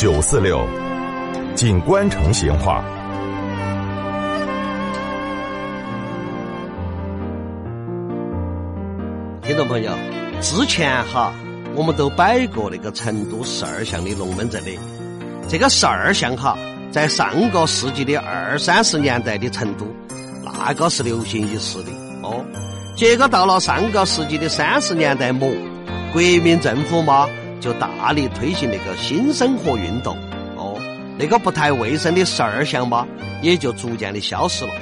九四六，锦官城闲话。听众朋友，之前哈，我们都摆过那个成都十二巷的龙门阵的。这个十二巷哈，在上个世纪的二三十年代的成都，那个是流行一时的哦。结果到了上个世纪的三十年代末，国民政府嘛，就大力推行那个新生活运动哦。那个不太卫生的十二项嘛，也就逐渐的消失了。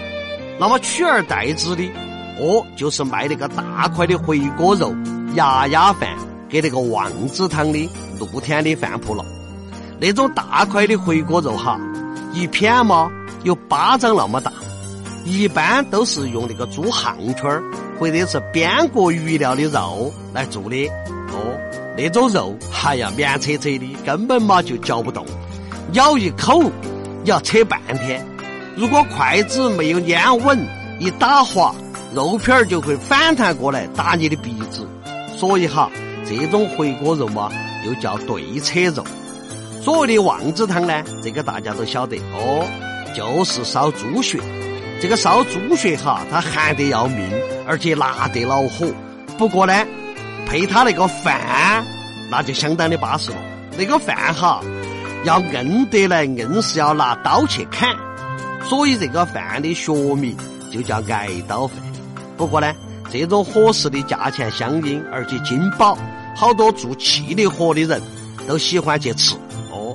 那么取而代之的。哦，就是卖那个大块的回锅肉、鸭鸭饭，给那个旺子汤的露天的饭铺了。那种大块的回锅肉哈，一片嘛有巴掌那么大，一般都是用那个猪项圈儿或者是边角鱼料的肉来做的。哦，那种肉，哎呀，绵扯扯的，根本嘛就嚼不动，咬一口你要扯半天。如果筷子没有粘稳，一打滑。肉片儿就会反弹过来打你的鼻子，所以哈，这种回锅肉嘛，又叫对车肉。所谓的旺子汤呢，这个大家都晓得哦，就是烧猪血。这个烧猪血哈，它寒得要命，而且辣得恼火。不过呢，配他那个饭，那就相当的巴适了。那个饭哈，要硬得来，硬是要拿刀去砍。所以这个饭的学名就叫挨刀饭。不过呢，这种伙食的价钱相应，而且金饱，好多做气力活的人都喜欢去吃。哦，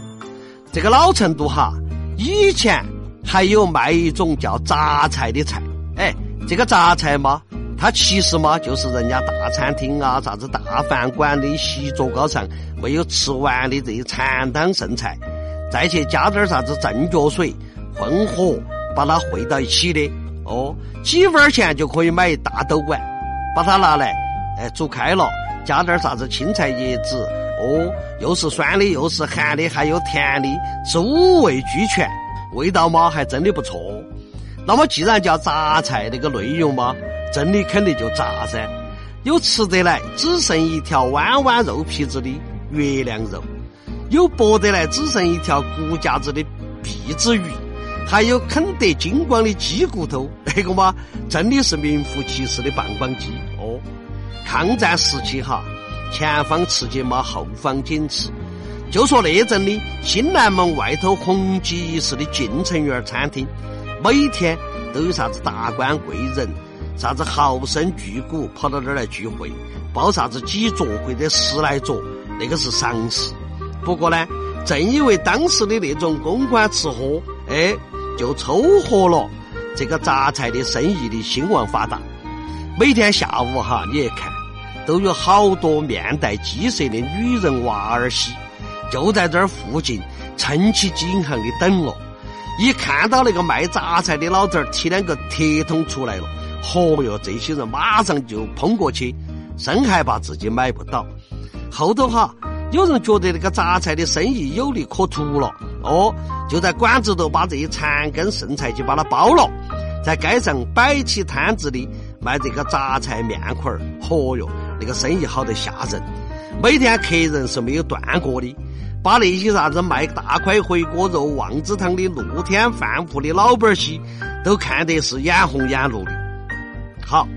这个老成都哈，以前还有卖一种叫杂菜的菜。哎，这个杂菜嘛，它其实嘛就是人家大餐厅啊、啥子大饭馆的席桌高上没有吃完的这些残汤剩菜，再去加点啥子正脚水，混合把它汇到一起的。哦，几分钱就可以买一大兜碗，把它拿来，哎，煮开了，加点啥子青菜叶子，哦，又是酸的，又是咸的，还有甜的，是五味俱全，味道嘛还真的不错。那么既然叫杂菜，那个内容嘛，真的肯定就炸噻。有吃得来只剩一条弯弯肉皮子的月亮肉，有剥得来只剩一条骨架子的壁纸鱼。还有啃得精光的鸡骨头，那个嘛，真的是名副其实的棒棒鸡哦。抗战时期哈，前方吃鸡嘛，后方紧吃。就说那阵的新南门外头红极一时的晋城园餐厅，每天都有啥子达官贵人、啥子豪生巨贾跑到这儿来聚会，包啥子几桌或者十来桌，那个是常事。不过呢，正因为当时的那种公关吃喝，哎。就凑合了这个杂菜的生意的兴旺发达，每天下午哈，你一看都有好多面带饥色的女人娃儿些，就在这儿附近撑起颈项的等了。一看到那个卖杂菜的老头提两个铁桶出来了，嚯哟，这些人马上就冲过去，生害怕自己买不到。后头哈，有人觉得那个杂菜的生意有利可图了，哦。就在馆子头把这些残羹剩菜就把它包了，在街上摆起摊子的卖这个杂菜面块儿，嚯哟，那个生意好得吓人，每天客人是没有断过的，把那些啥子卖大块回锅肉、旺子汤的露天饭铺的老板儿些都看得是眼红眼绿的。好，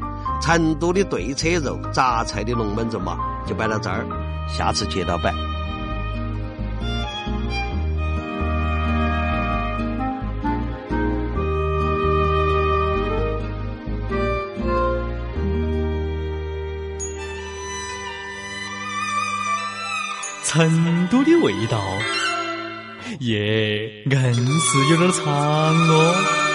成都的对车肉杂菜的龙门阵嘛，就摆到这儿，下次接着摆。成都的味道，耶，硬是有点长哦。